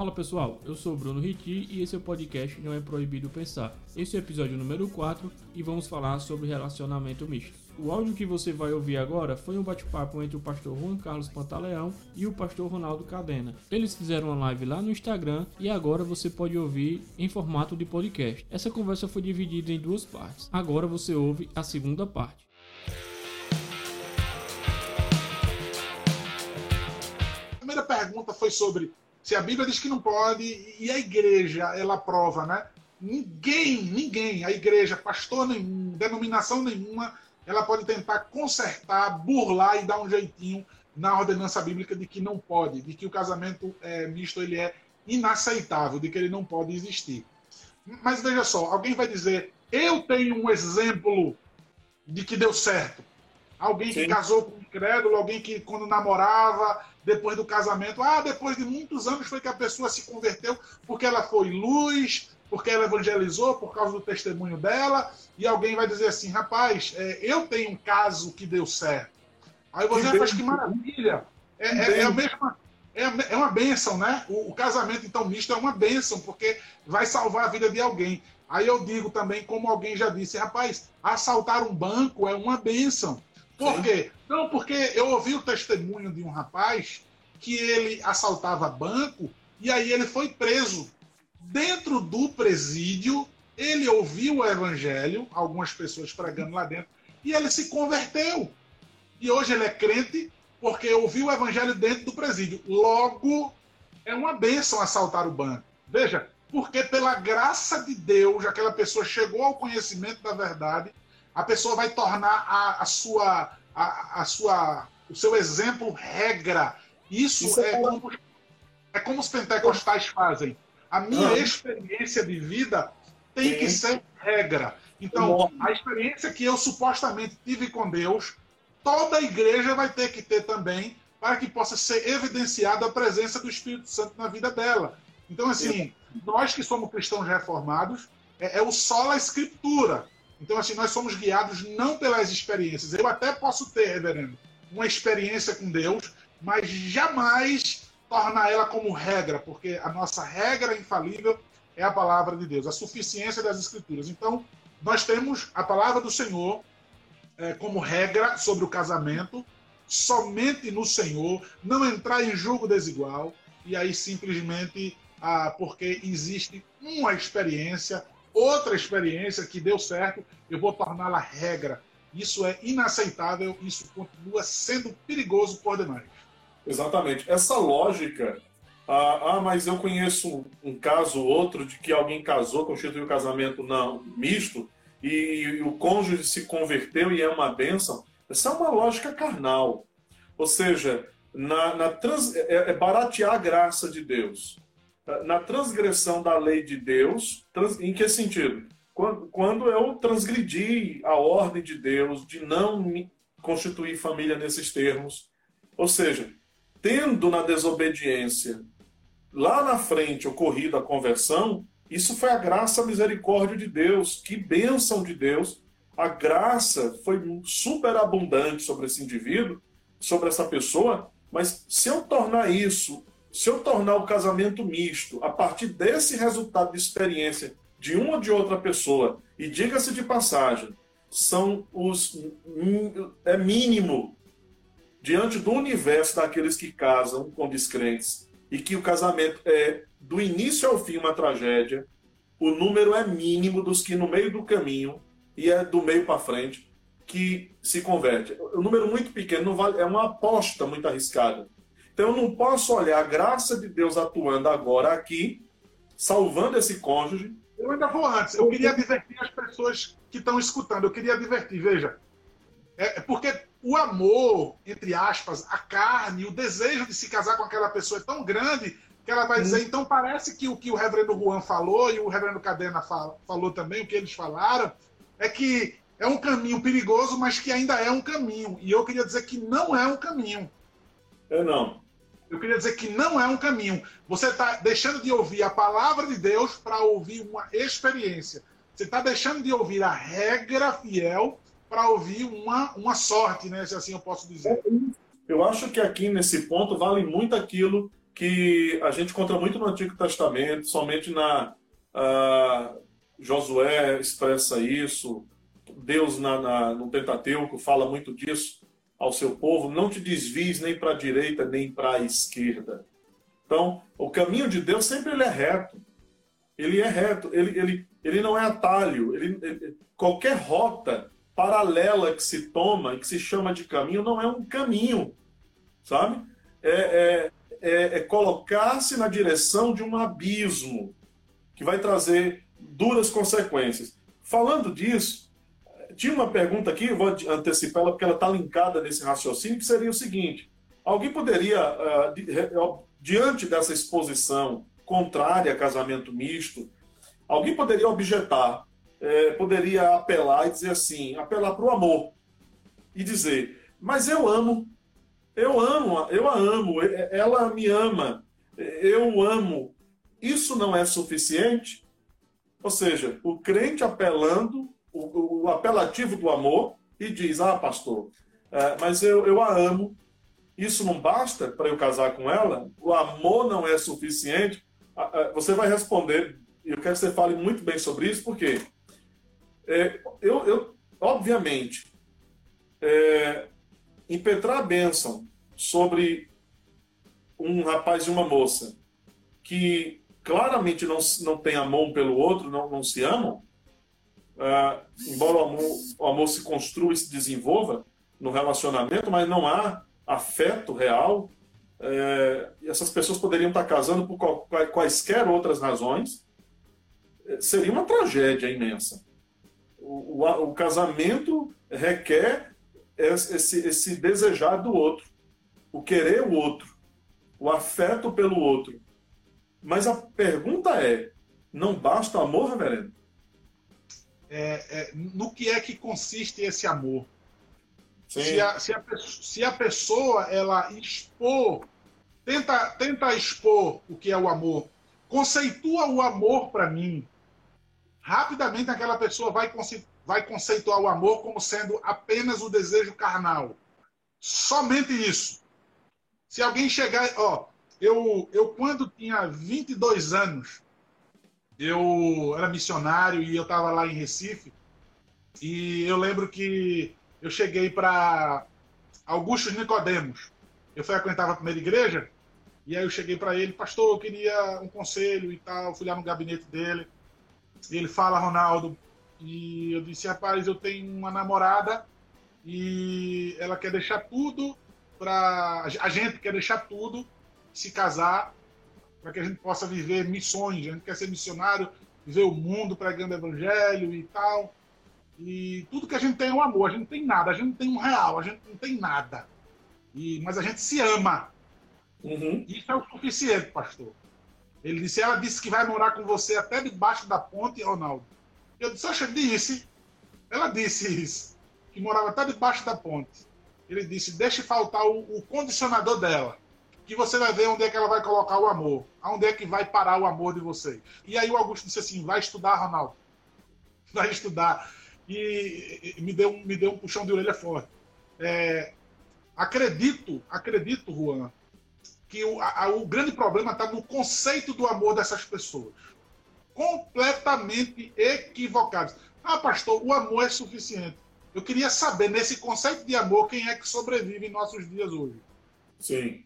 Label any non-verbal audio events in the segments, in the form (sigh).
Fala pessoal, eu sou Bruno Riti e esse é o podcast Não é Proibido Pensar. Esse é o episódio número 4 e vamos falar sobre relacionamento misto. O áudio que você vai ouvir agora foi um bate-papo entre o pastor Juan Carlos Pantaleão e o pastor Ronaldo Cadena. Eles fizeram uma live lá no Instagram e agora você pode ouvir em formato de podcast. Essa conversa foi dividida em duas partes. Agora você ouve a segunda parte. A primeira pergunta foi sobre se a Bíblia diz que não pode e a igreja ela aprova, né? Ninguém, ninguém, a igreja, pastor nenhum, denominação nenhuma, ela pode tentar consertar, burlar e dar um jeitinho na ordenança bíblica de que não pode, de que o casamento é, misto ele é inaceitável, de que ele não pode existir. Mas veja só, alguém vai dizer, eu tenho um exemplo de que deu certo. Alguém Sim. que casou com um incrédulo, alguém que quando namorava depois do casamento. Ah, depois de muitos anos foi que a pessoa se converteu porque ela foi luz, porque ela evangelizou por causa do testemunho dela. E alguém vai dizer assim: rapaz, é, eu tenho um caso que deu certo. Aí você faz que maravilha. É, é, é, a mesma. É, é uma benção, né? O, o, casamento, então, misto é uma benção, porque vai salvar a vida de alguém. Aí eu digo também, como alguém já disse, rapaz, assaltar um banco é uma benção. Por Sim. quê? Não, porque eu ouvi o testemunho de um rapaz que ele assaltava banco e aí ele foi preso. Dentro do presídio, ele ouviu o evangelho, algumas pessoas pregando lá dentro, e ele se converteu. E hoje ele é crente porque ouviu o evangelho dentro do presídio. Logo, é uma bênção assaltar o banco. Veja, porque pela graça de Deus, aquela pessoa chegou ao conhecimento da verdade a pessoa vai tornar a, a sua, a, a, sua, o seu exemplo regra. Isso, Isso é, é, como, é como os pentecostais fazem. A minha experiência de vida tem que ser regra. Então, a experiência que eu supostamente tive com Deus, toda a igreja vai ter que ter também, para que possa ser evidenciada a presença do Espírito Santo na vida dela. Então, assim, nós que somos cristãos reformados, é, é o só a escritura. Então, assim, nós somos guiados não pelas experiências. Eu até posso ter, reverendo, uma experiência com Deus, mas jamais tornar ela como regra, porque a nossa regra infalível é a palavra de Deus, a suficiência das Escrituras. Então, nós temos a palavra do Senhor é, como regra sobre o casamento, somente no Senhor, não entrar em julgo desigual, e aí simplesmente ah, porque existe uma experiência outra experiência que deu certo, eu vou torná-la regra. Isso é inaceitável, isso continua sendo perigoso por demais. Exatamente. Essa lógica, ah, ah mas eu conheço um, caso ou outro de que alguém casou, constituiu o casamento não misto, e, e o cônjuge se converteu e é uma bênção. Essa é uma lógica carnal. Ou seja, na, na trans, é, é baratear a graça de Deus na transgressão da lei de Deus, trans, em que sentido? Quando, quando eu transgredi a ordem de Deus de não constituir família nesses termos, ou seja, tendo na desobediência lá na frente ocorrido a conversão, isso foi a graça, a misericórdia de Deus, que bênção de Deus. A graça foi superabundante sobre esse indivíduo, sobre essa pessoa, mas se eu tornar isso se eu tornar o casamento misto a partir desse resultado de experiência de uma ou de outra pessoa, e diga-se de passagem, são os é mínimo diante do universo daqueles que casam com descrentes e que o casamento é do início ao fim uma tragédia, o número é mínimo dos que no meio do caminho e é do meio para frente que se converte. O número muito pequeno não vale, é uma aposta muito arriscada. Então eu não posso olhar a graça de Deus atuando agora aqui, salvando esse cônjuge. Eu ainda vou antes. Eu queria advertir as pessoas que estão escutando. Eu queria advertir, veja. É, é porque o amor, entre aspas, a carne, o desejo de se casar com aquela pessoa é tão grande que ela vai hum. dizer, então parece que o que o reverendo Juan falou e o reverendo Cadena falou também, o que eles falaram, é que é um caminho perigoso, mas que ainda é um caminho. E eu queria dizer que não é um caminho. É não. Eu queria dizer que não é um caminho. Você está deixando de ouvir a palavra de Deus para ouvir uma experiência. Você está deixando de ouvir a regra fiel para ouvir uma, uma sorte, né? Se assim eu posso dizer. Eu acho que aqui nesse ponto vale muito aquilo que a gente encontra muito no Antigo Testamento, somente na uh, Josué expressa isso, Deus na, na, no Pentateuco fala muito disso ao seu povo, não te desvies nem para a direita nem para a esquerda. Então, o caminho de Deus sempre ele é reto. Ele é reto, ele, ele, ele não é atalho. Ele, ele, qualquer rota paralela que se toma e que se chama de caminho não é um caminho, sabe? É, é, é, é colocar-se na direção de um abismo que vai trazer duras consequências. Falando disso, tinha uma pergunta aqui, vou antecipá-la porque ela está linkada nesse raciocínio, que seria o seguinte: alguém poderia, uh, diante dessa exposição contrária a casamento misto, alguém poderia objetar, eh, poderia apelar e dizer assim, apelar para o amor e dizer, mas eu amo, eu amo, eu a amo, ela me ama, eu amo. Isso não é suficiente? Ou seja, o crente apelando o, o apelativo do amor e diz: Ah, pastor, é, mas eu, eu a amo. Isso não basta para eu casar com ela? O amor não é suficiente? Você vai responder, e eu quero que você fale muito bem sobre isso, porque é, eu, eu, obviamente, é, impetrar a bênção sobre um rapaz e uma moça que claramente não, não tem amor um pelo outro, não, não se amam, uh, embora o amor, o amor se construa e se desenvolva no relacionamento, mas não há afeto real. É, essas pessoas poderiam estar casando por quaisquer outras razões. É, seria uma tragédia imensa. O, o, o casamento requer esse, esse desejar do outro, o querer o outro, o afeto pelo outro. Mas a pergunta é: não basta amor, reverendo? É, é, no que é que consiste esse amor. Se a, se, a, se a, pessoa ela expor, tenta, tenta expor o que é o amor, conceitua o amor para mim, rapidamente aquela pessoa vai, vai conceituar o amor como sendo apenas o desejo carnal. Somente isso. Se alguém chegar, ó, eu, eu quando tinha 22 anos, eu era missionário e eu estava lá em Recife. E eu lembro que eu cheguei para Augusto Nicodemos. Eu frequentava a primeira igreja e aí eu cheguei para ele, pastor, eu queria um conselho e tal. Fui lá no gabinete dele. Ele fala, Ronaldo. E eu disse, rapaz, eu tenho uma namorada e ela quer deixar tudo para a gente quer deixar tudo, se casar para que a gente possa viver missões. A gente quer ser missionário, viver o mundo pregando evangelho e tal. E tudo que a gente tem é o amor. A gente não tem nada, a gente não tem um real, a gente não tem nada. E, mas a gente se ama. Uhum. Isso é o suficiente, pastor. Ele disse, ela disse que vai morar com você até debaixo da ponte, Ronaldo. Eu disse, oxe, disse. Ela disse isso, que morava até debaixo da ponte. Ele disse, deixe faltar o, o condicionador dela que você vai ver onde é que ela vai colocar o amor, aonde é que vai parar o amor de vocês. E aí o Augusto disse assim: vai estudar, Ronaldo. (laughs) Vai estudar. E, me, deu, me deu um puxão de orelha forte. É, acredito, acredito, Juan, que o, a, o grande problema está no conceito do amor dessas pessoas. Completamente equivocados. Ah, pastor, o amor é suficiente. Eu queria saber, nesse conceito de amor, quem é que sobrevive em nossos dias hoje. Sim.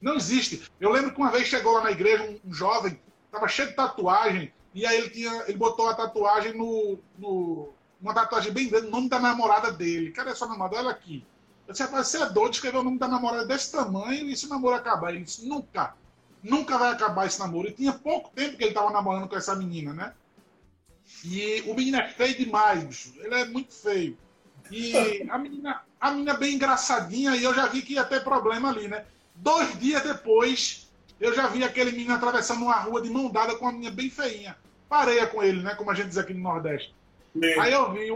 Não existe. Eu lembro que uma vez chegou lá na igreja um, um jovem, estava cheio de tatuagem, e aí ele, tinha, ele botou a tatuagem no, no uma tatuagem bem grande, o nome da namorada dele. Cadê sua namorada? Ela aqui. Eu disse, rapaz, você é doido de escrever o nome da namorada desse tamanho e esse namoro acabar. Ele disse, nunca. Nunca vai acabar esse namoro. E tinha pouco tempo que ele estava namorando com essa menina, né? E o menino é feio demais, bicho. Ele é muito feio. E a menina, a menina é bem engraçadinha, e eu já vi que ia ter problema ali, né? Dois dias depois, eu já vi aquele menino atravessando uma rua de mão dada com uma menina bem feinha. Pareia com ele, né? Como a gente diz aqui no Nordeste. Sim. Aí eu vi,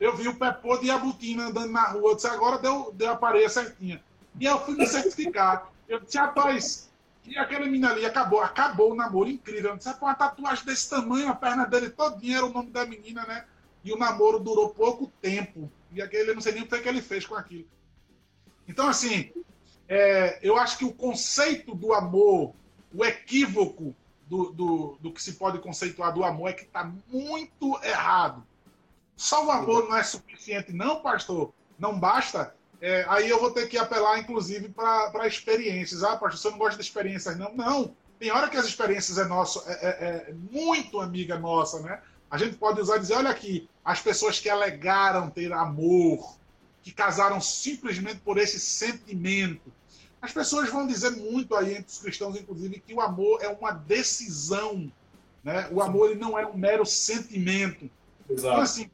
eu vi o Pepô de Abutina andando na rua. Eu disse, agora deu, deu a pareia certinha. E eu fui me certificar. Eu disse, rapaz, e aquele menino ali acabou, acabou o namoro incrível. Eu disse, uma tatuagem desse tamanho, a perna dele todinha era o nome da menina, né? E o namoro durou pouco tempo. E aquele, eu não sei nem o que, é que ele fez com aquilo. Então, assim, é, eu acho que o conceito do amor o equívoco do, do, do que se pode conceituar do amor é que está muito errado. Só o amor não é suficiente, não, pastor? Não basta? É, aí eu vou ter que apelar, inclusive, para experiências. Ah, pastor, você não gosta de experiências, não? Não. Tem hora que as experiências é nosso, é, é, é muito amiga nossa, né? A gente pode usar e dizer, olha aqui, as pessoas que alegaram ter amor, que casaram simplesmente por esse sentimento. As pessoas vão dizer muito aí entre os cristãos, inclusive, que o amor é uma decisão. Né? O amor ele não é um mero sentimento. Exato. Então, assim,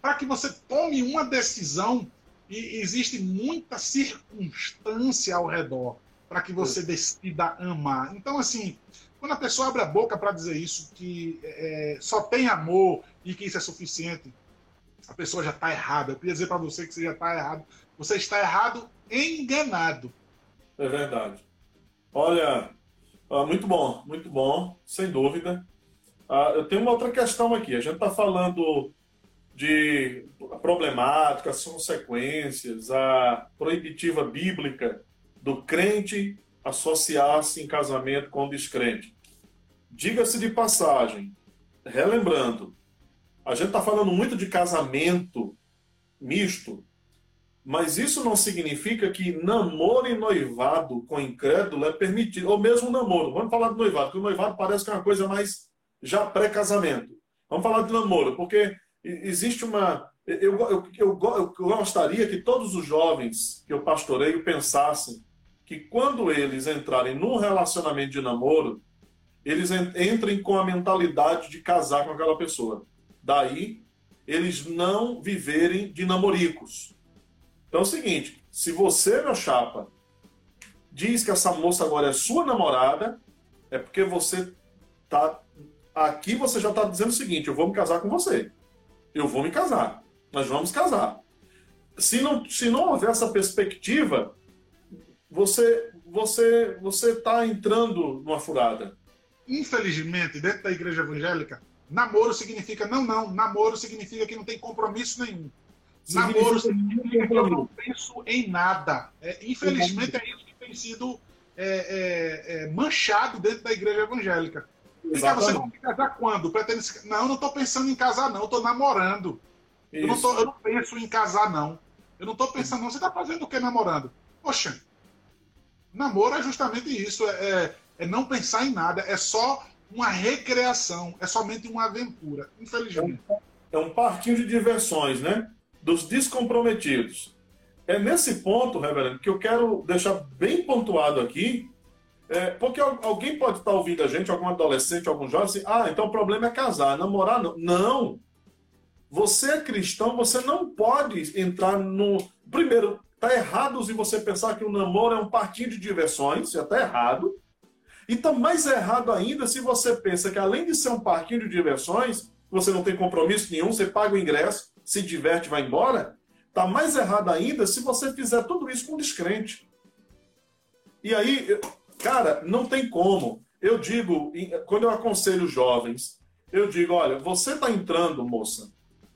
para que você tome uma decisão, e existe muita circunstância ao redor para que você decida amar. Então, assim, quando a pessoa abre a boca para dizer isso, que é, só tem amor e que isso é suficiente, a pessoa já está errada. Eu queria dizer para você que você já está errado. Você está errado, enganado. É verdade. Olha, ah, muito bom, muito bom, sem dúvida. Ah, eu tenho uma outra questão aqui. A gente está falando de problemática, as consequências, a proibitiva bíblica do crente associar-se em casamento com o descrente. Diga-se de passagem, relembrando, a gente está falando muito de casamento misto, mas isso não significa que namoro e noivado com incrédulo é permitido, ou mesmo namoro. Vamos falar de noivado, porque o noivado parece que é uma coisa mais já pré-casamento. Vamos falar de namoro, porque existe uma. Eu, eu, eu, eu, gostaria que todos os jovens que eu pastoreio pensassem que quando eles entrarem num relacionamento de namoro, eles entrem com a mentalidade de casar com aquela pessoa. Daí, eles não viverem de namoricos. Então é o seguinte: se você, meu chapa, diz que essa moça agora é sua namorada, é porque você tá. Aqui você já está dizendo o seguinte: eu vou me casar com você. Eu vou me casar. Nós vamos casar. Se não, se não houver essa perspectiva, você você você está entrando numa furada. Infelizmente, dentro da igreja evangélica, namoro significa não, não. Namoro significa que não tem compromisso nenhum. Namoro significa que eu não penso em nada. É, infelizmente, é isso que tem sido é, é, é manchado dentro da igreja evangélica. Ficar, você vai casar quando? Pretende... Não, eu não estou pensando em casar, não. Eu estou namorando. Eu não, tô, eu não, penso em casar, não. Eu não estou pensando, não. Você está fazendo o que namorando? Poxa, Namoro é justamente isso, é, é, é não pensar em nada, é só uma recreação, é somente uma aventura, infelizmente. É um parquinho de diversões, né? Dos descomprometidos. É nesse ponto, reverendo, que eu quero deixar bem pontuado aqui, é, porque alguém pode estar ouvindo a gente, algum adolescente, algum jovem, assim, ah, então o problema é casar, namorar não. Não! Você é cristão, você não pode entrar no. Primeiro, Está errado se você pensar que o namoro é um parquinho de diversões, já está errado. E está mais errado ainda se você pensa que além de ser um parquinho de diversões, você não tem compromisso nenhum, você paga o ingresso, se diverte, vai embora. Está mais errado ainda se você fizer tudo isso com descrente. E aí, cara, não tem como. Eu digo, quando eu aconselho jovens, eu digo, olha, você está entrando, moça,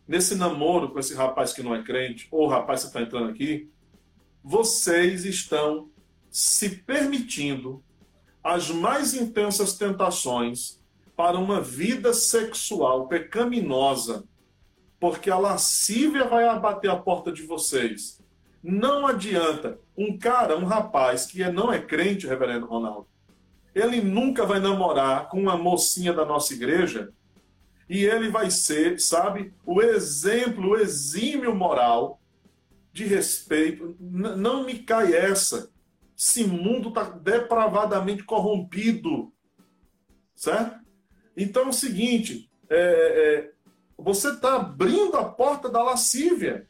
nesse namoro com esse rapaz que não é crente, ou rapaz que está entrando aqui, vocês estão se permitindo as mais intensas tentações para uma vida sexual pecaminosa, porque a lascívia vai abater a porta de vocês. Não adianta. Um cara, um rapaz que é, não é crente, reverendo Ronaldo, ele nunca vai namorar com uma mocinha da nossa igreja e ele vai ser, sabe, o exemplo, o exímio moral de respeito. Não me cai essa. Esse mundo está depravadamente corrompido. Certo? Então é o seguinte: é, é, você está abrindo a porta da lascívia,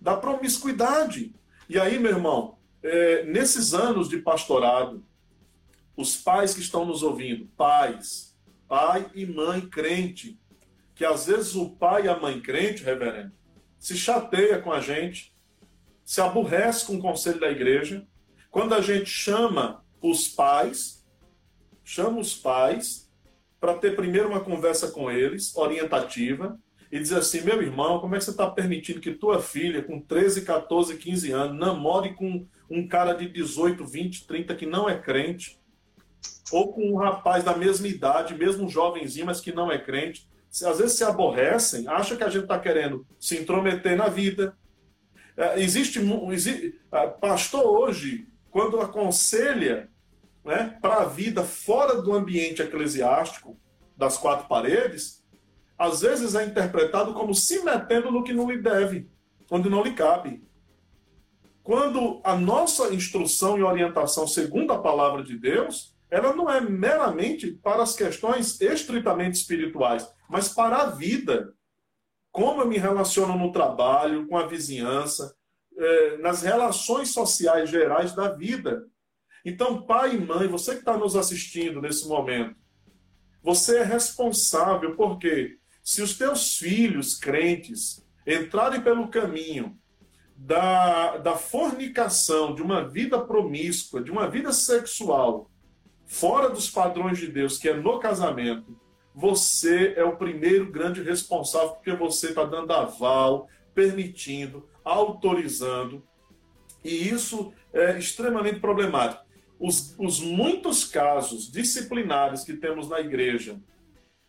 da promiscuidade. E aí, meu irmão, é, nesses anos de pastorado, os pais que estão nos ouvindo, pais, pai e mãe crente, que às vezes o pai e a mãe crente, reverendo, se chateia com a gente, se aborrece com o conselho da igreja. Quando a gente chama os pais, chama os pais para ter primeiro uma conversa com eles, orientativa, e dizer assim: meu irmão, como é que você está permitindo que tua filha, com 13, 14, 15 anos, namore com um cara de 18, 20, 30 que não é crente? ou com um rapaz da mesma idade, mesmo jovenzinho, mas que não é crente, às vezes se aborrecem, acham que a gente está querendo se intrometer na vida. É, existe, existe pastor hoje, quando aconselha né, para a vida fora do ambiente eclesiástico, das quatro paredes, às vezes é interpretado como se metendo no que não lhe deve, onde não lhe cabe. Quando a nossa instrução e orientação, segundo a palavra de Deus, ela não é meramente para as questões estritamente espirituais, mas para a vida. Como eu me relaciono no trabalho, com a vizinhança, eh, nas relações sociais gerais da vida. Então, pai e mãe, você que está nos assistindo nesse momento, você é responsável, porque se os teus filhos crentes entrarem pelo caminho da, da fornicação, de uma vida promíscua, de uma vida sexual, fora dos padrões de Deus, que é no casamento, você é o primeiro grande responsável, porque você está dando aval, permitindo, autorizando. E isso é extremamente problemático. Os, os muitos casos disciplinares que temos na igreja,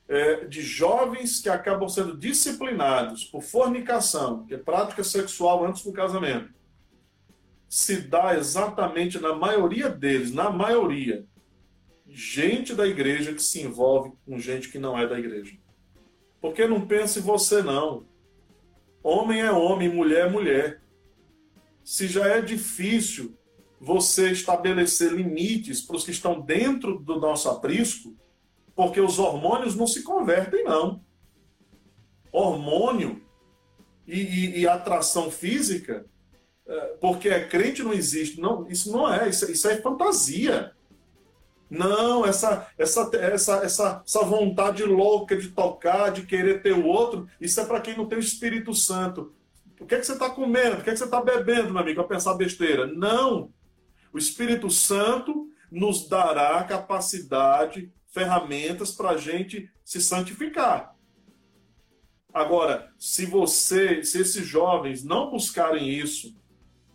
é, de jovens que acabam sendo disciplinados por fornicação, que é prática sexual antes do casamento, se dá exatamente na maioria deles, na maioria, gente da igreja que se envolve com gente que não é da igreja. Porque não pense você não. Homem é homem, mulher é mulher. Se já é difícil você estabelecer limites para os que estão dentro do nosso aprisco, porque os hormônios não se convertem, não. Hormônio e, e, e atração física, é, porque é crente não existe. Não, isso não é, isso, isso é fantasia. Não, essa, essa, essa, essa, essa vontade louca de tocar, de querer ter o outro, isso é para quem não tem o Espírito Santo. O que, é que você está comendo? O que, é que você está bebendo, meu amigo, a pensar besteira? Não. O Espírito Santo nos dará capacidade, ferramentas para a gente se santificar. Agora, se você, se esses jovens não buscarem isso,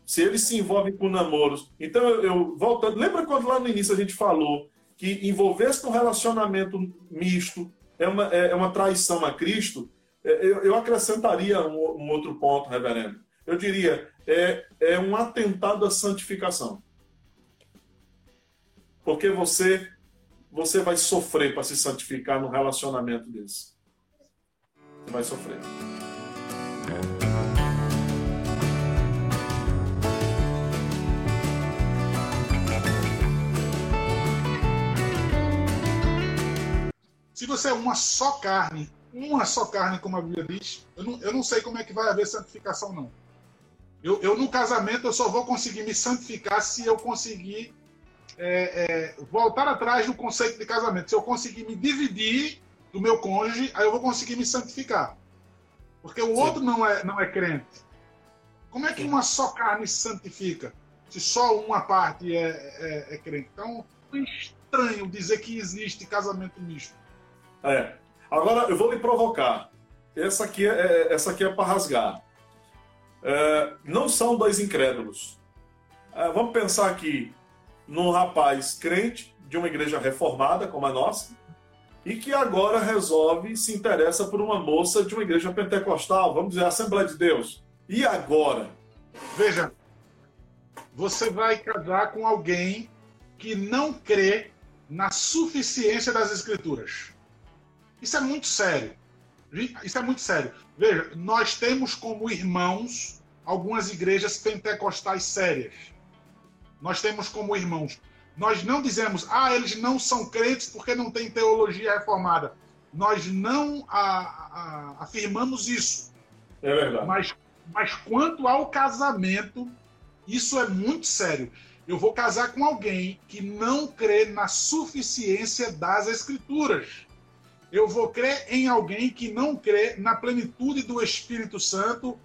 se eles se envolvem com namoros. Então, eu, eu voltando, lembra quando lá no início a gente falou que envolver-se num relacionamento misto é uma, é, é uma traição a Cristo? É, eu, eu acrescentaria um, um, outro ponto, reverendo. Eu diria, é, é um atentado à santificação. Porque você, você vai sofrer para se santificar num relacionamento desse. Você vai sofrer. Se você é uma só carne, uma só carne, como a Bíblia diz, eu não, eu não sei como é que vai haver santificação, não. Eu, eu, no casamento, eu só vou conseguir me santificar se eu conseguir é, é, voltar atrás do conceito de casamento. Se eu conseguir me dividir do meu cônjuge, aí eu vou conseguir me santificar. Porque o Sim. outro não é, não é crente. Como é que uma só carne se santifica? Se só uma parte é, é, é crente. Então, é estranho dizer que existe casamento misto. É. Agora eu vou lhe provocar. Essa aqui é, é essa aqui é para rasgar. É, não são dois incrédulos. É, vamos pensar aqui num rapaz crente de uma igreja reformada como a nossa e que agora resolve se interessa por uma moça de uma igreja pentecostal, vamos dizer, Assembleia de Deus. E agora? Veja, você vai casar com alguém que não crê na suficiência das escrituras. Isso é muito sério. Isso é muito sério. Veja, nós temos como irmãos algumas igrejas pentecostais sérias. Nós temos como irmãos. Nós não dizemos, ah, eles não são crentes porque não têm teologia reformada. Nós não a, a, afirmamos isso. É verdade. Mas, mas quanto ao casamento, isso é muito sério. Eu vou casar com alguém que não crê na suficiência das escrituras eu vou crer em alguém que não crê na plenitude do Espírito Santo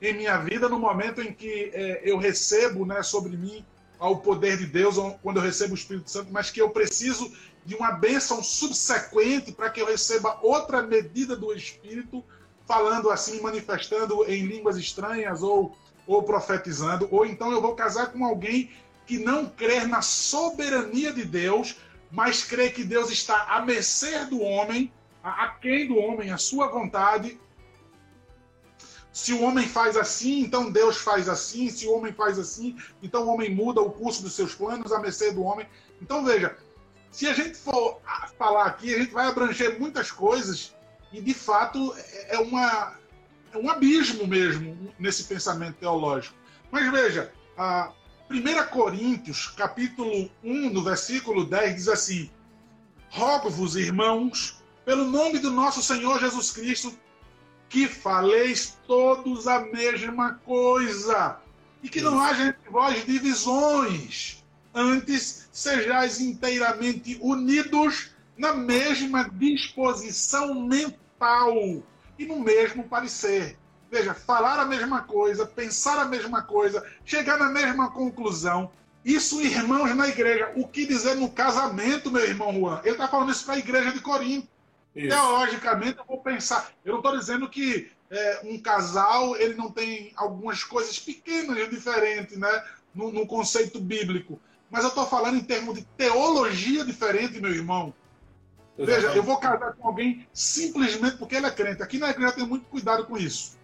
em minha vida no momento em que é, eu recebo né, sobre mim ao poder de Deus, quando eu recebo o Espírito Santo, mas que eu preciso de uma bênção subsequente para que eu receba outra medida do Espírito, falando assim, manifestando em línguas estranhas ou, ou profetizando, ou então eu vou casar com alguém que não crê na soberania de Deus mas crê que Deus está a mercê do homem, a, quem do homem, a sua vontade. Se o homem faz assim, então Deus faz assim. Se o homem faz assim, então o homem muda o curso dos seus planos a mercê do homem. Então veja, se a gente for falar aqui, a gente vai abranger muitas coisas e de fato é, uma, é um abismo mesmo nesse pensamento teológico. Mas veja, a 1 Coríntios, capítulo 1, no versículo 10, diz assim: Rogo-vos, irmãos, pelo nome do nosso Senhor Jesus Cristo, que faleis todos a mesma coisa, e que não haja entre vós divisões. Antes, sejais inteiramente unidos na mesma disposição mental e no mesmo parecer. Veja, falar a mesma coisa, pensar a mesma coisa, chegar na mesma conclusão. Isso, irmãos na igreja. O que dizer no casamento, meu irmão Juan? Ele está falando isso para a igreja de Corinto. Isso. Teologicamente, eu vou pensar. Eu não estou dizendo que é, um casal ele não tem algumas coisas pequenas diferentes né, no, no conceito bíblico. Mas eu estou falando em termos de teologia diferente, meu irmão. Exatamente. Veja, eu vou casar com alguém simplesmente porque ele é crente. Aqui na igreja tem muito cuidado com isso.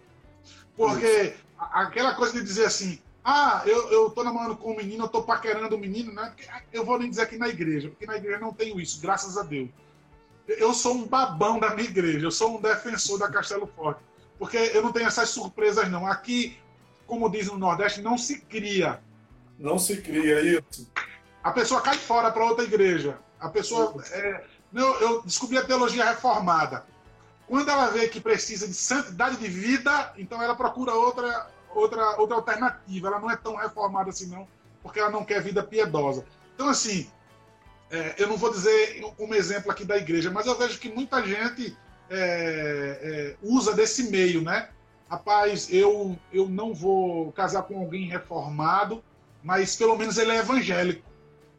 Porque aquela coisa de dizer assim, ah, eu, eu tô namorando com um menino, eu tô paquerando o um menino, né? Eu vou nem dizer aqui na igreja, porque na igreja não tenho isso, graças a Deus. Eu sou um babão da minha igreja, eu sou um defensor da Castelo Forte. Porque eu não tenho essas surpresas, não. Aqui, como diz no Nordeste, não se cria. Não se cria isso. A pessoa cai fora para outra igreja. A pessoa. É... Não, eu descobri a teologia reformada. Quando ela vê que precisa de santidade de vida, então ela procura outra, outra, outra alternativa. Ela não é tão reformada assim, não, porque ela não quer vida piedosa. Então, assim, é, eu não vou dizer como exemplo aqui da igreja, mas eu vejo que muita gente é, é, usa desse meio, né? Rapaz, eu, eu não vou casar com alguém reformado, mas pelo menos ele é evangélico.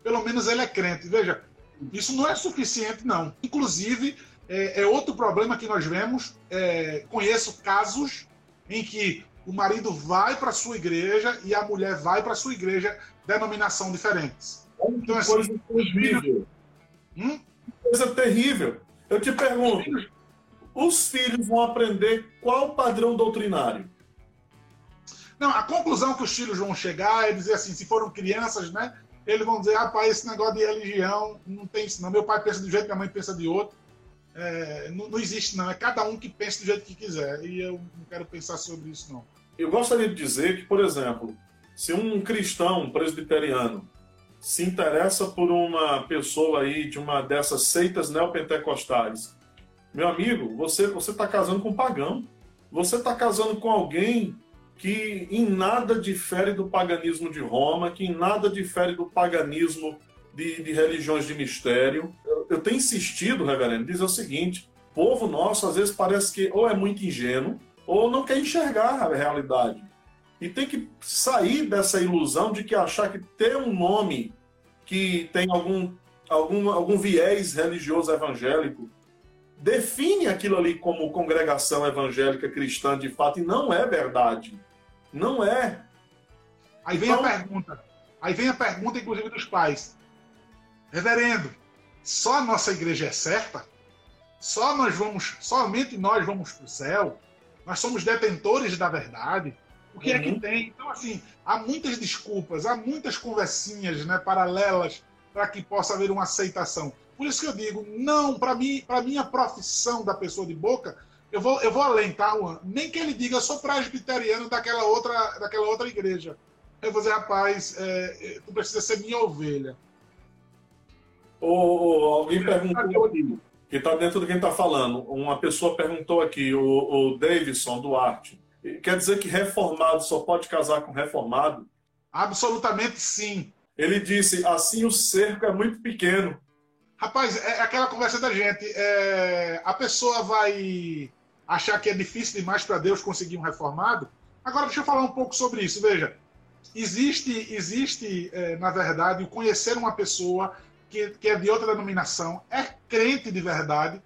Pelo menos ele é crente. Veja, isso não é suficiente, não. Inclusive, é, é outro problema que nós vemos. É, conheço casos em que o marido vai para sua igreja e a mulher vai para sua igreja, denominação diferentes. Então, assim, coisa terrível. Hum? Coisa terrível. Eu te pergunto, os filhos vão aprender qual padrão doutrinário? Não, a conclusão que os filhos vão chegar é dizer assim, se foram crianças, né? Eles vão dizer, rapaz, esse negócio de religião não tem isso, não. Meu pai pensa de um jeito, minha mãe pensa de outro. É, não, não, existe, não. É cada um que pensa do jeito que quiser. E eu não quero pensar sobre isso, não. Eu gostaria de dizer que, por exemplo, se um cristão presbiteriano se interessa por uma pessoa aí de uma dessas seitas neopentecostais, meu amigo, você você está casando com um pagão. Você está casando com alguém que em nada difere do paganismo de Roma, que em nada difere do paganismo de, de religiões de mistério. Eu, eu tenho insistido, reverendo, dizer o seguinte: povo nosso às vezes parece que ou é muito ingênuo ou não quer enxergar a realidade. E tem que sair dessa ilusão de que achar que ter um nome que tem algum, algum, algum viés religioso evangélico define aquilo ali como congregação evangélica cristã de fato, e não é verdade. Não é. Aí vem então... a pergunta. Aí vem a pergunta, inclusive, dos pais. Reverendo, só a nossa igreja é certa? Só nós vamos, somente nós vamos para o céu? Nós somos detentores da verdade? O que uhum. é que uhum. tem? Então, assim, há muitas desculpas, há muitas conversinhas né, paralelas para que possa haver uma aceitação. Por isso que eu digo, não, para mim, para minha profissão da pessoa de boca, eu vou, eu vou além, tá, Juan? Nem que ele diga, eu sou presbiteriano daquela outra, daquela outra igreja. Eu vou dizer, rapaz, é, tu precisa ser minha ovelha. Ou, alguém perguntou aqui, que está dentro do que a gente está falando. Uma pessoa perguntou aqui, o, o Davidson Duarte. Quer dizer que reformado só pode casar com reformado? Absolutamente sim. Ele disse, assim o cerco é muito pequeno. Rapaz, é aquela conversa da gente. É, a pessoa vai achar que é difícil demais para Deus conseguir um reformado. Agora, deixa eu falar um pouco sobre isso. Veja, existe, existe é, na verdade, o conhecer uma pessoa que, que é de outra denominação, é crente de verdade,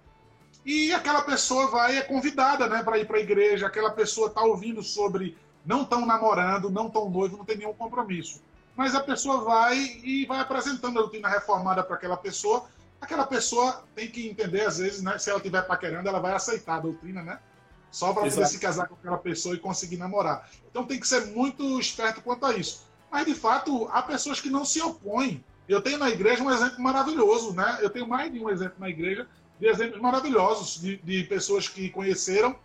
e aquela pessoa vai, é convidada né, para ir para a igreja, aquela pessoa está ouvindo sobre não estão namorando, não estão noivo, não tem nenhum compromisso. mas a pessoa vai e vai apresentando a doutrina reformada para aquela pessoa. Aquela pessoa tem que entender, às vezes, né, se ela estiver paquerando, ela vai aceitar a doutrina, né? Só para poder se casar com aquela pessoa e conseguir namorar. Então tem que ser muito esperto quanto a isso. Mas, de fato, há pessoas que não se opõem. Eu tenho na igreja um exemplo maravilhoso, né? Eu tenho mais de um exemplo na igreja de exemplos maravilhosos de, de pessoas que conheceram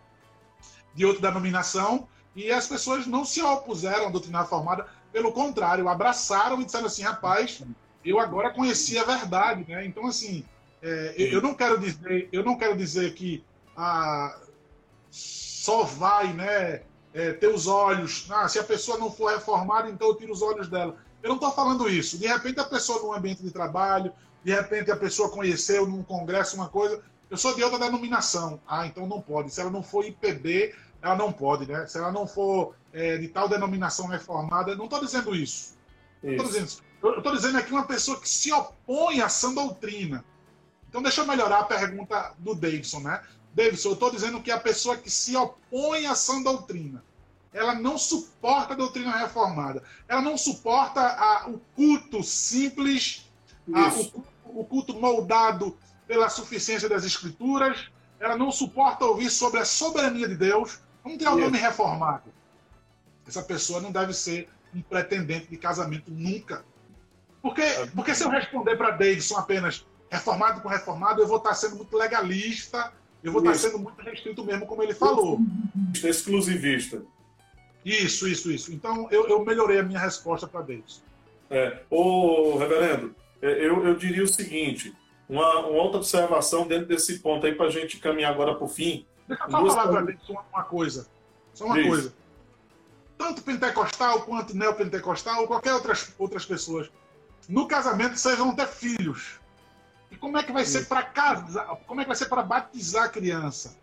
de outra denominação e as pessoas não se opuseram à doutrina reformada, pelo contrário, abraçaram e disseram assim, rapaz, eu agora conheci a verdade, né? Então, assim, é, eu não quero dizer, eu não quero dizer que ah, só vai, né, é, ter os olhos. Ah, se a pessoa não for reformada, então eu tiro os olhos dela. Eu não estou falando isso. De repente a pessoa num ambiente de trabalho, de repente a pessoa conheceu num congresso uma coisa. Eu sou de outra denominação. Ah, então não pode. Se ela não for IPB, ela não pode, né? Se ela não for é, de tal denominação reformada, não estou dizendo isso. isso. Eu estou dizendo aqui uma pessoa que se opõe à sã doutrina. Então deixa eu melhorar a pergunta do Davidson, né? Davidson, eu estou dizendo que a pessoa que se opõe à sã doutrina, ela não suporta a doutrina reformada. Ela não suporta a, o culto simples, a, o, o, culto moldado pela suficiência das escrituras. Ela não suporta ouvir sobre a soberania de Deus. Vamos ter o nome reformado. Essa pessoa não deve ser um pretendente de casamento nunca. Porque, porque se eu responder para Davidson apenas reformado com reformado, eu vou estar sendo muito legalista, eu vou estar sendo muito restrito mesmo, como ele falou. Exclusivista. Isso, isso, isso. Então eu, eu melhorei a minha resposta para Davidson. É. Ô, reverendo, eu, eu diria o seguinte: uma, uma outra observação dentro desse ponto aí para a gente caminhar agora para o fim. Deixa eu só falar para Davidson uma coisa. Só uma Diz. coisa. Tanto pentecostal quanto neopentecostal, ou qualquer outras, outras pessoas, no casamento vocês vão ter filhos. E como é que vai ser para casar? Como é que vai ser para batizar a criança?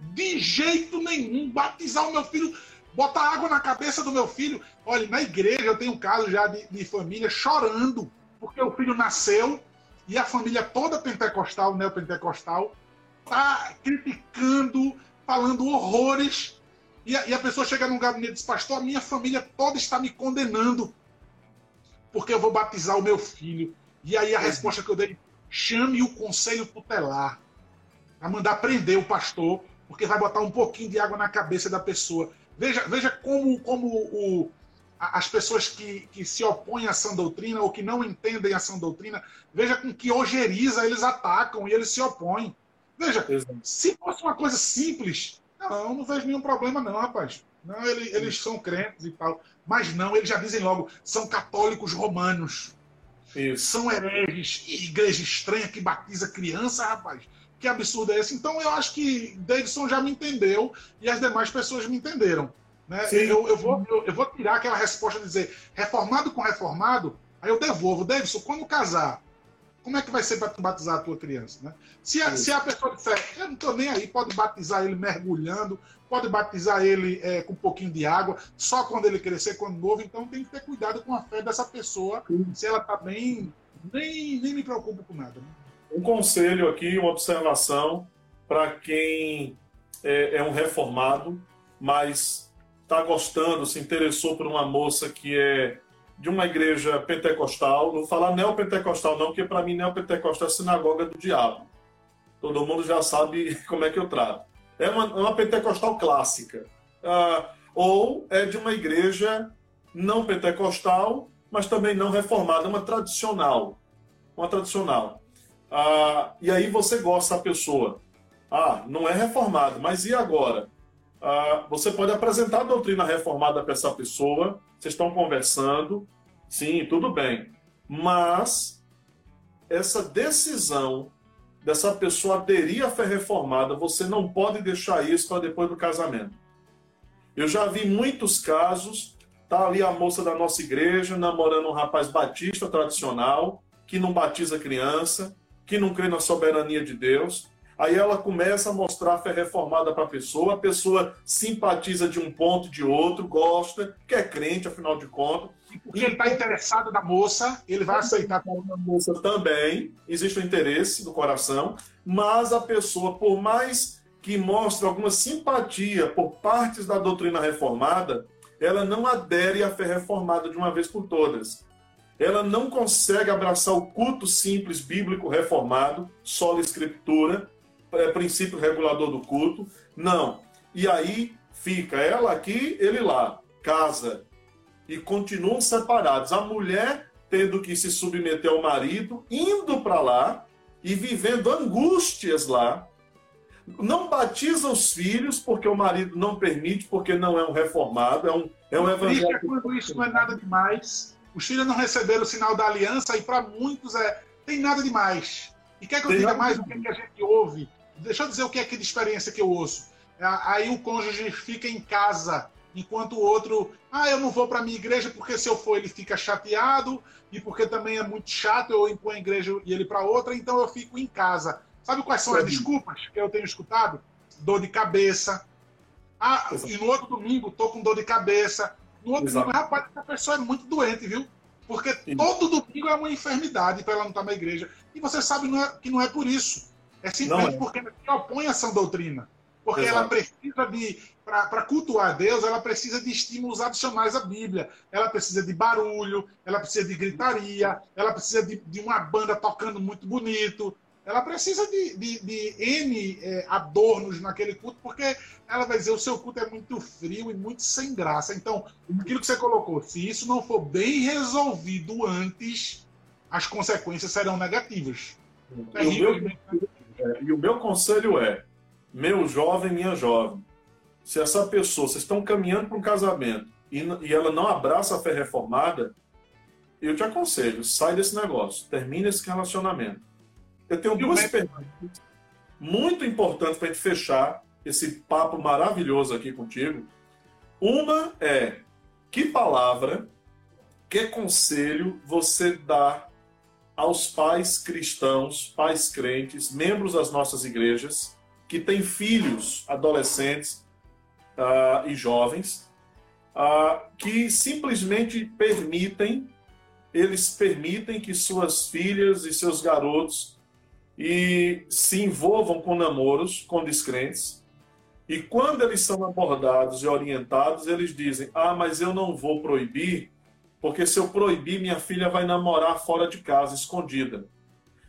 De jeito nenhum. Batizar o meu filho, botar água na cabeça do meu filho. Olha, na igreja eu tenho um caso já de, de família chorando, porque o filho nasceu e a família toda pentecostal, neopentecostal, tá criticando, falando horrores. E a, e a pessoa chega num gabinete e diz, pastor, a minha família toda está me condenando porque eu vou batizar o meu filho. E aí a resposta que eu dei, chame o conselho tutelar a mandar prender o pastor, porque vai botar um pouquinho de água na cabeça da pessoa. Veja, veja como, como o, as pessoas que, que se opõem à sã doutrina ou que não entendem a sã doutrina, veja com que ojeriza eles atacam e eles se opõem. Veja, se fosse uma coisa simples, não, não vejo nenhum problema não, rapaz. Não, eles, eles são crentes e tal. Mas não, eles já dizem logo, são católicos romanos. Isso. São hereges, igreja estranha que batiza criança, rapaz. Que absurdo é esse? Então eu acho que Davidson já me entendeu e as demais pessoas me entenderam. Né? Eu, eu, vou, eu, eu, vou tirar aquela resposta de dizer reformado com reformado, aí eu devolvo. Davidson, quando casar, como é que vai ser para batizar a tua criança? Né? Se, a, se a pessoa disser, eu não estou nem aí, pode batizar ele mergulhando, pode batizar ele é, com um pouquinho de água, só quando ele crescer, quando novo. Então tem que ter cuidado com a fé dessa pessoa, se ela está bem, nem, nem me preocupo com nada. Né? Um conselho aqui, uma observação para quem é, é um reformado, mas está gostando, se interessou por uma moça que é de uma igreja pentecostal, não vou falar neopentecostal não, porque para mim neopentecostal é sinagoga do diabo. Todo mundo já sabe (laughs) como é que eu trato. É uma, uma pentecostal clássica. Ah, ou é de uma igreja não pentecostal, mas também não reformada, uma tradicional. Uma tradicional. Ah, e aí você gosta da pessoa. Ah, não é reformado, mas e agora? Ah, você pode apresentar a doutrina reformada para essa pessoa, vocês estão conversando, sim, tudo bem. Mas essa decisão dessa pessoa aderir à fé reformada, você não pode deixar isso para depois do casamento. Eu já vi muitos casos, tá ali a moça da nossa igreja namorando um rapaz batista tradicional, que não batiza criança, que não crê na soberania de Deus, Aí ela começa a mostrar a fé reformada para a pessoa, a pessoa simpatiza de um ponto, de outro, gosta, que é crente, afinal de contas. Porque ele está interessado na moça, ele vai aceitar como uma moça também, existe o um interesse do coração, mas a pessoa, por mais que mostre alguma simpatia por partes da doutrina reformada, ela não adere à fé reformada de uma vez por todas. Ela não consegue abraçar o culto simples bíblico reformado, sola escritura, é, princípio regulador do culto. Não. E aí fica ela aqui, ele lá, casa. E continuam separados. A mulher tendo que se submeter ao marido, indo para lá e vivendo angústias lá, não batiza os filhos porque o marido não permite, porque não é um reformado, é um, é um evangelho. É quando isso não é nada demais. Os filhos não receberam o sinal da aliança e para muitos é tem nada demais. E quer que eu diga mais o que a gente ouve? Deixa eu dizer o que é que de experiência que eu ouço. É, aí o cônjuge fica em casa, enquanto o outro, ah, eu não vou para minha igreja porque se eu for ele fica chateado e porque também é muito chato eu ir para uma igreja e ele para outra, então eu fico em casa. Sabe quais são as desculpas que eu tenho escutado? Dor de cabeça. Ah, Exato. e no outro domingo tô com dor de cabeça. No outro Exato. domingo, rapaz, essa pessoa é muito doente, viu? Porque Sim. todo domingo é uma enfermidade para ela não estar na igreja. E você sabe não é, que não é por isso. É simplesmente é. porque ela se opõe a essa doutrina. Porque Exato. ela precisa de, para cultuar Deus, ela precisa de estímulos adicionais à Bíblia. Ela precisa de barulho, ela precisa de gritaria, ela precisa de, de uma banda tocando muito bonito, ela precisa de, de, de N é, adornos naquele culto, porque ela vai dizer o seu culto é muito frio e muito sem graça. Então, aquilo que você colocou, se isso não for bem resolvido antes, as consequências serão negativas. E, o, meu, é, e o meu conselho é, meu jovem, minha jovem, se essa pessoa, vocês estão caminhando para um casamento e, e ela não abraça a fé reformada, eu te aconselho, sai desse negócio, termina esse relacionamento eu tenho duas perguntas muito importantes para a gente fechar esse papo maravilhoso aqui contigo. Uma é: que palavra, que conselho você dá aos pais cristãos, pais crentes, membros das nossas igrejas, que têm filhos adolescentes uh, e jovens, uh, que simplesmente permitem, eles permitem que suas filhas e seus garotos e se envolvam com namoros com descrentes. E quando eles são abordados e orientados, eles dizem: Ah, mas eu não vou proibir, porque se eu proibir, minha filha vai namorar fora de casa, escondida.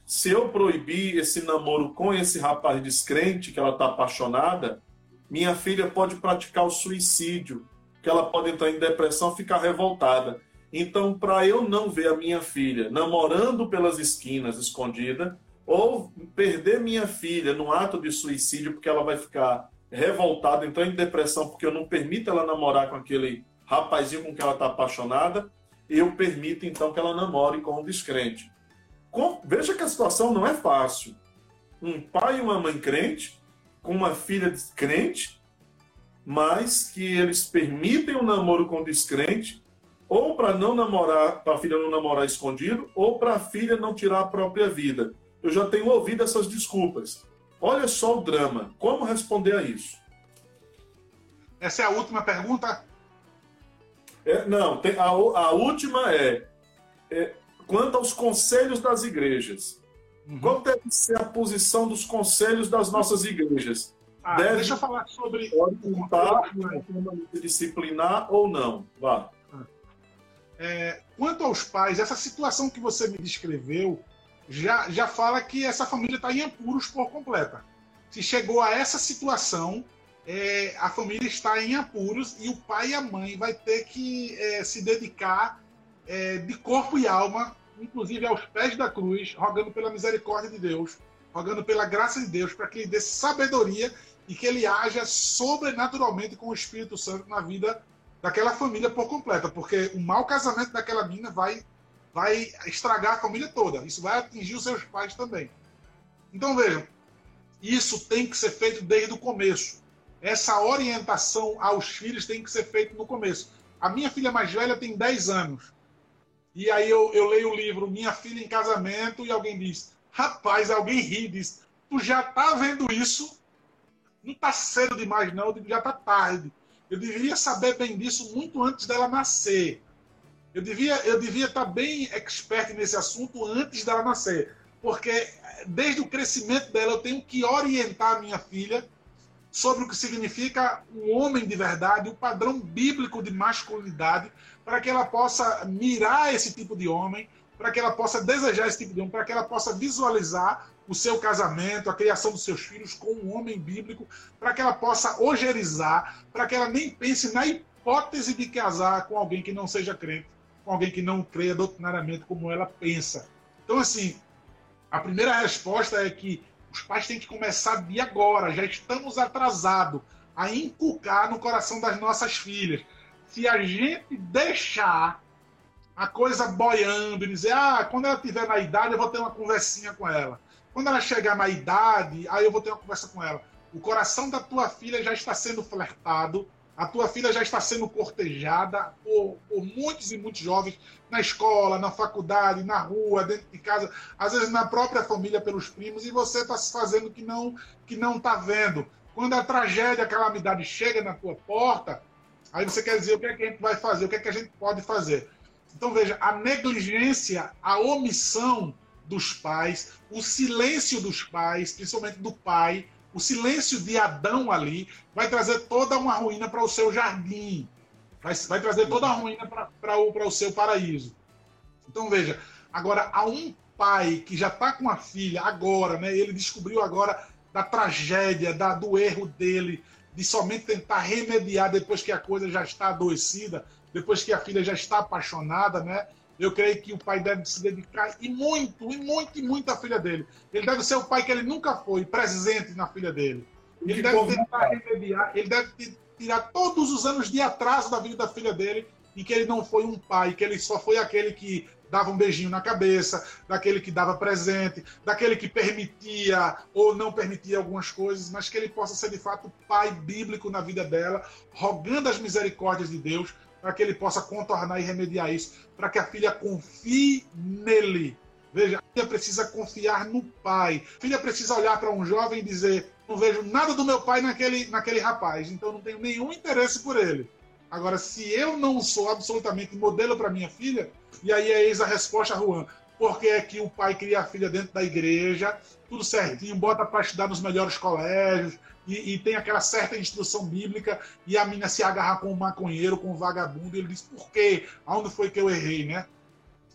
Se eu proibir esse namoro com esse rapaz descrente, que ela está apaixonada, minha filha pode praticar o suicídio, que ela pode entrar em depressão, ficar revoltada. Então, para eu não ver a minha filha namorando pelas esquinas, escondida, ou perder minha filha num ato de suicídio porque ela vai ficar revoltada, entrar em depressão porque eu não permito ela namorar com aquele rapazinho com que ela está apaixonada, eu permito então que ela namore com um descrente. Com... Veja que a situação não é fácil. Um pai e uma mãe crente, com uma filha descrente, mas que eles permitem o um namoro com descrente, ou para não namorar, para a filha não namorar escondido, ou para a filha não tirar a própria vida eu já tenho ouvido essas desculpas. Olha só o drama. Como responder a isso? Essa é a última pergunta? É, não, tem, a, a última é, é, quanto aos conselhos das igrejas. Uhum. Qual deve ser a posição dos conselhos das nossas igrejas? Ah, deve, deixa eu falar sobre. Orientar, disciplinar ou não? Vá. É, quanto aos pais, essa situação que você me descreveu já, já fala que essa família está em apuros por completa. Se chegou a essa situação, é, a família está em apuros e o pai e a mãe vai ter que é, se dedicar é, de corpo e alma, inclusive aos pés da cruz, rogando pela misericórdia de Deus, rogando pela graça de Deus, para que ele dê sabedoria e que ele haja sobrenaturalmente com o Espírito Santo na vida daquela família por completa, porque o mau casamento daquela mina vai vai estragar a família toda. Isso vai atingir os seus pais também. Então vejam, isso tem que ser feito desde o começo. Essa orientação aos filhos tem que ser feita no começo. A minha filha mais velha tem 10 anos. E aí eu, eu leio o livro Minha Filha em Casamento e alguém diz: Rapaz, alguém ri diz: Tu já tá vendo isso? Não tá cedo demais, não. Já tá tarde. Eu deveria saber bem disso muito antes dela nascer. Eu devia, eu devia estar bem expert nesse assunto antes dela nascer, porque desde o crescimento dela eu tenho que orientar a minha filha sobre o que significa um homem de verdade, o padrão bíblico de masculinidade, para que ela possa mirar esse tipo de homem, para que ela possa desejar esse tipo de homem, para que ela possa visualizar o seu casamento, a criação dos seus filhos com um homem bíblico, para que ela possa ogerizar, para que ela nem pense na hipótese de casar com alguém que não seja crente, com alguém que não creia doutrinariamente como ela pensa. Então, assim, a primeira resposta é que os pais têm que começar de agora, já estamos atrasados, a inculcar no coração das nossas filhas. Se a gente deixar a coisa boiando e dizer, ah, quando ela estiver na idade, eu vou ter uma conversinha com ela. Quando ela chegar na idade, aí eu vou ter uma conversa com ela. O coração da tua filha já está sendo flertado, a tua filha já está sendo cortejada por, por, muitos e muitos jovens na escola, na faculdade, na rua, dentro de casa, às vezes na própria família pelos primos, e você está se fazendo que não que não está vendo. Quando a tragédia, a calamidade chega na tua porta, aí você quer dizer o que é que a gente vai fazer, o que é que a gente pode fazer. Então veja, a negligência, a omissão dos pais, o silêncio dos pais, principalmente do pai, o silêncio de Adão ali vai trazer toda uma ruína para o seu jardim. Vai, vai trazer toda a ruína para o, o seu paraíso. Então veja, agora há um pai que já está com a filha agora, né? Ele descobriu agora da tragédia, da, do erro dele, de somente tentar remediar depois que a coisa já está adoecida, depois que a filha já está apaixonada, né? Eu creio que o pai deve se dedicar e muito, e muito, e muito à filha dele. Ele deve ser o pai que ele nunca foi, presente na filha dele. Ele deve tentar remediar, ele deve tirar todos os anos de atraso da vida da filha dele em que ele não foi um pai, que ele só foi aquele que dava um beijinho na cabeça, daquele que dava presente, daquele que permitia ou não permitia algumas coisas, mas que ele possa ser de fato pai bíblico na vida dela, rogando as misericórdias de Deus, para que ele possa contornar e remediar isso, para que a filha confie nele. Veja, a filha precisa confiar no pai. A filha precisa olhar para um jovem e dizer: não vejo nada do meu pai naquele, naquele rapaz, então não tenho nenhum interesse por ele. Agora, se eu não sou absolutamente modelo para minha filha, e aí é eis a resposta, Juan, porque é que o pai cria a filha dentro da igreja, tudo certinho, bota para estudar nos melhores colégios, e, e, tem aquela certa instrução bíblica, e a mina se agarra com o maconheiro, com o vagabundo, e ele diz, por quê? Aonde foi que eu errei, né?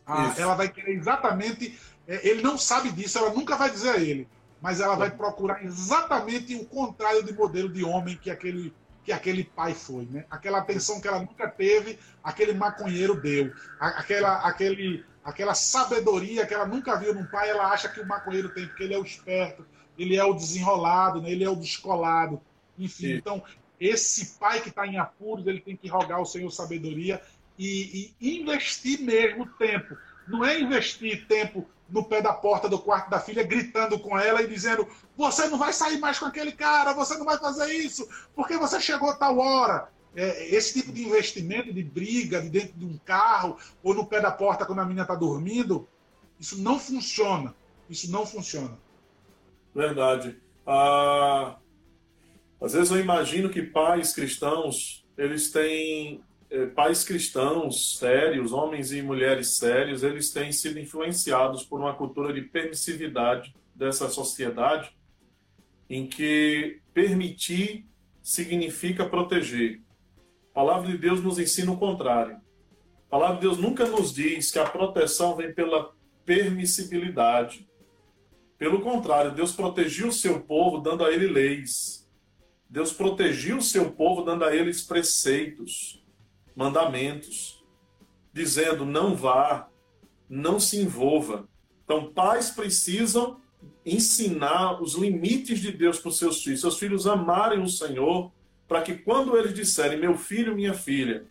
Ah, ela vai querer exatamente. É, ele não sabe disso, ela nunca vai dizer a ele, mas ela vai procurar exatamente o contrário de modelo de homem que aquele, que aquele pai foi, né? Aquela atenção que ela nunca teve, aquele maconheiro deu. Aquela, aquele, aquela sabedoria que ela nunca viu num pai, ela acha que o maconheiro tem, porque ele é o esperto, ele é o desenrolado, né? ele é o descolado. Enfim, Sim. então, esse pai que está em apuros, ele tem que rogar ao Senhor sabedoria e, e, investir mesmo tempo. Não é investir tempo no pé da porta do quarto da filha, gritando com ela e dizendo: Você não vai sair mais com aquele cara, você não vai fazer isso, porque você chegou a tal hora. É, esse tipo de investimento, de briga, de dentro de um carro, ou no pé da porta quando a menina está dormindo, isso não funciona. Isso não funciona. Verdade. Ah, às vezes eu imagino que pais cristãos, eles têm é, pais cristãos sérios, homens e mulheres sérios, eles têm sido influenciados por uma cultura de permissividade dessa sociedade, em que permitir significa proteger. A palavra de Deus nos ensina o contrário. A palavra de Deus nunca nos diz que a proteção vem pela permissibilidade. Pelo contrário, Deus protegiu o seu povo dando a ele leis. Deus protegiu o seu povo dando a eles preceitos, mandamentos, dizendo: não vá, não se envolva. Então, pais precisam ensinar os limites de Deus para os seus filhos, seus filhos amarem o Senhor, para que quando eles disserem, meu filho, minha filha,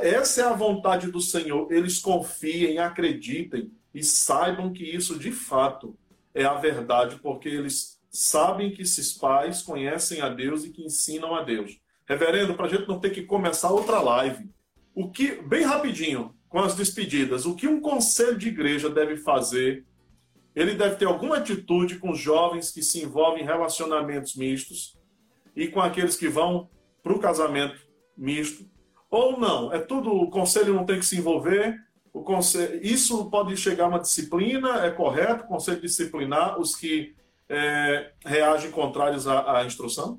essa é a vontade do Senhor, eles confiem, acreditem e saibam que isso de fato é a verdade, porque eles sabem que esses pais conhecem a Deus e que ensinam a Deus. Reverendo, para a gente não ter que começar outra live, o que, bem rapidinho, com as despedidas, o que um conselho de igreja deve fazer? Ele deve ter alguma atitude com os jovens que se envolvem em relacionamentos mistos e com aqueles que vão para o casamento misto. Ou não, é tudo, o conselho não tem que se envolver, o conselho, isso pode chegar a uma disciplina, é correto o conselho disciplinar os que é, reagem contrários à, à, instrução?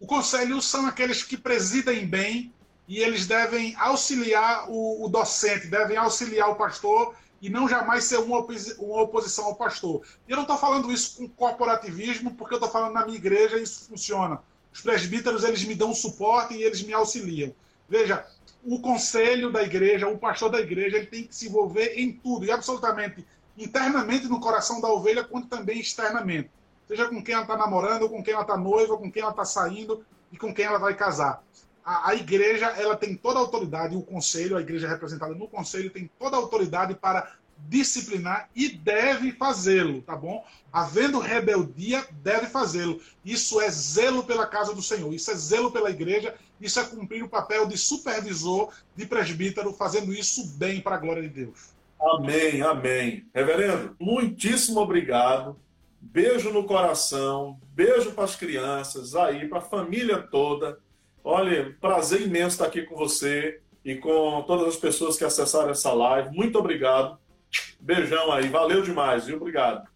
O conselho são aqueles que presidem bem e eles devem auxiliar o, o docente, devem auxiliar o pastor e não jamais ser uma, oposição ao pastor. E eu não estou falando isso com corporativismo, porque eu estou falando na minha igreja e isso funciona. Os presbíteros eles me dão suporte e eles me auxiliam. Veja, o conselho da igreja, o pastor da igreja, ele tem que se envolver em tudo, e absolutamente internamente no coração da ovelha, quanto também externamente. Seja com quem ela está namorando, com quem ela está noiva, com quem ela está saindo e com quem ela vai casar. A, a, igreja ela tem toda a autoridade, o conselho, a igreja representada no conselho, tem toda a autoridade para disciplinar e deve fazê-lo, tá bom? Havendo rebeldia, deve fazê-lo. Isso é zelo pela casa do Senhor, isso é zelo pela igreja, isso é cumprir o papel de supervisor, de presbítero, fazendo isso bem para a glória de Deus. Amém, amém. Reverendo, muitíssimo obrigado. Beijo no coração, beijo para as crianças, aí, para a família toda. Olha, prazer imenso estar aqui com você e com todas as pessoas que acessaram essa live. Muito obrigado. Beijão aí, valeu demais, viu? Obrigado.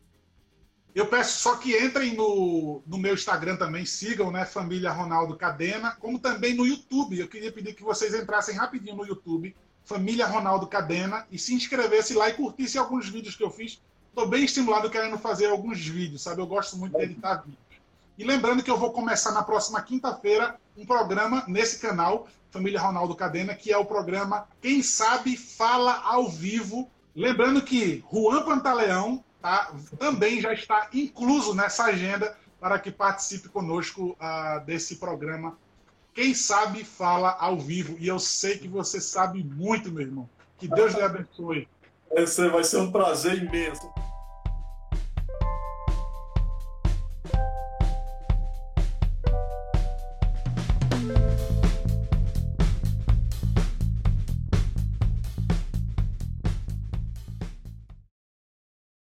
Eu peço só que entrem no, no meu Instagram também, sigam, né? Família Ronaldo Cadena, como também no YouTube. Eu queria pedir que vocês entrassem rapidinho no YouTube, Família Ronaldo Cadena, e se inscrevessem lá e curtissem alguns vídeos que eu fiz. Estou bem estimulado querendo fazer alguns vídeos, sabe? Eu gosto muito de editar vídeos. E lembrando que eu vou começar na próxima quinta-feira um programa nesse canal, Família Ronaldo Cadena, que é o programa Quem Sabe Fala ao Vivo. Lembrando que Juan Pantaleão tá, também já está incluso nessa agenda para que participe conosco uh, desse programa. Quem sabe fala ao vivo. E eu sei que você sabe muito, meu irmão. Que Deus lhe abençoe. Esse vai ser um prazer imenso.